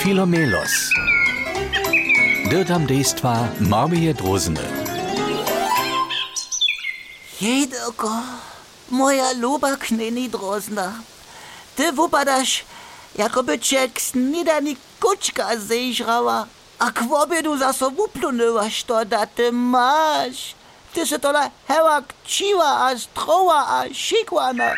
Filomelos. Dirtam dejstva Marmije Drozene. Jedoko, moja luba kneni drozna. Ty wypadasz, jakoby cię snidani kuczka zeżrała, a k obiedu zaso wyplunęłaś to, da ty masz. Ty się tola heła kciła, a stroła, a sikwana. Ale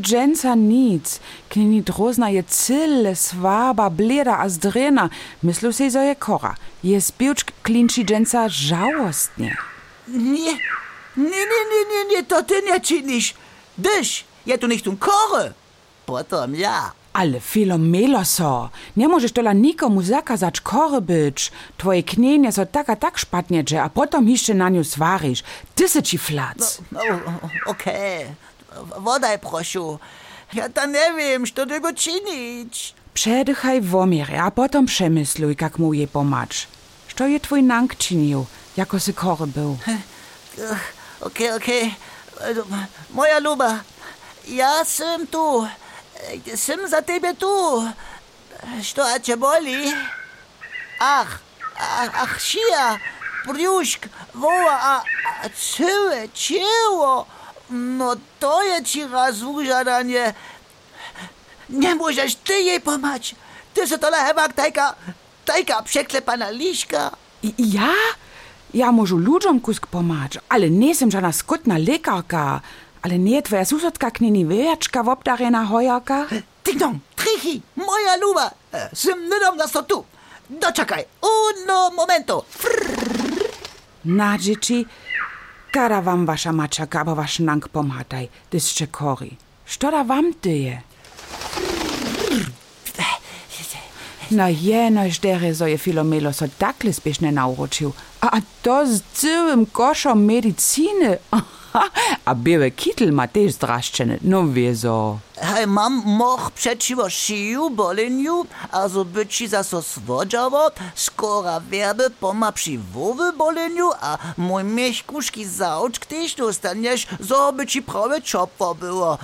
dżęca nic. Knini drozna je cyle, swaba, bleda a zdrena. Myślę się, że je kora. Je spiłcz klinci dżęca żałostnie. Nie, nie, nie, nie, nie, nie, to ty nie czynisz. Dyś, ja tu nicht um kory. Potem ja. Ale Filomelo so, nie możesz tola nikomu zakazać kory być. Twoje knienie so tak a tak szpatniecze, a potom jeszcze na nią swarisz. Ty se ci flac. No, okej. Wodaj, prosiu. Ja to nie wiem, co tego czynić. Przedychaj w omierę, a potom przemysluj, jak mu je pomacz. Co je twój nank czynił, jako se kory był? Okej, okej. Moja luba, ja sam tu. Sam za ciebie tu. Co, a cię boli? Ach, ach, ach, sija, brzuszk, woła, a, a całe ciało. No to je ci raz użadanie. Nie możesz ty jej pomać. Ty se tola chyba tajka, tajka przeklepana liśka. I- Ja? Ja może ludziom kusk pomacz, ale nie jestem żadna skutna lekarka. Ale nie twoja susodka knini wyjaczka w obdarena hojarka? Ding dong, trichi, moja luba. Sim nydom nas to tu. Doczekaj, uno momento. Na dzieci, kada wam wasza maczaka, bo wasz nank pomhataj, dyscze kori. Što da wam tyje? No jenoś dere so je Filomelo so takle spieszne nauročił. A, to z całym koszom medyciny. a białe kittel ma też zdraszczene, no wie so. Hej, mam moch przeciwo szyju, boleniu, also byci za so svodżawo, skora werby poma przy wowy boleniu, a mój mieszkuszki zaucz, gdyż dostaniesz, so by ci prawie czopwo było.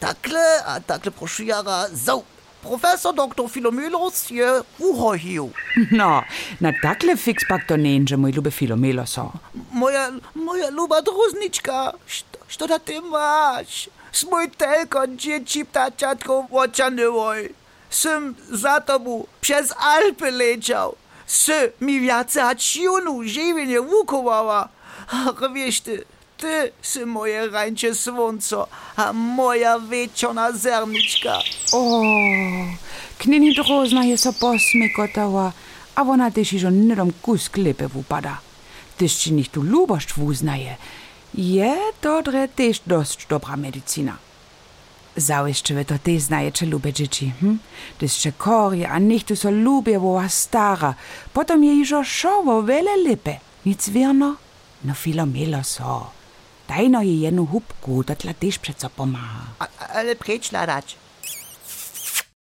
Takle, a takle proszę jara, so. Professor Dr. Philomelos je uhohił. No, na takle fix pak to luby Filomelo so. Moja, moja luba druzniczka, što, što da ty masz? Smój tylko dzieci ptaciatką oczanyłoj. Sym za tobą przez Alpy leciał. Sy mi wiace a ciunu żywienie wukowała. Ach, wiesz ty, ty sy moje rańcze słońco, a moja wieczona zerniczka. O, knini drozna je so posmekotała, a ona też iżo nydom kusk lepy wupada. Tyż ci nicht tu lubość wuznaje. Je to dre też dość dobra medycina. Załyszczywy to też znaje, czy lubię dzieci, hm? Czy korie, a nicht tu so lubię, woła stara. Potom je iżo szowo wiele lepy. Nic wierno? No filomelo so. Daj no je jedną hubku, to tla też przeco pomaga. A, ale precz ladać.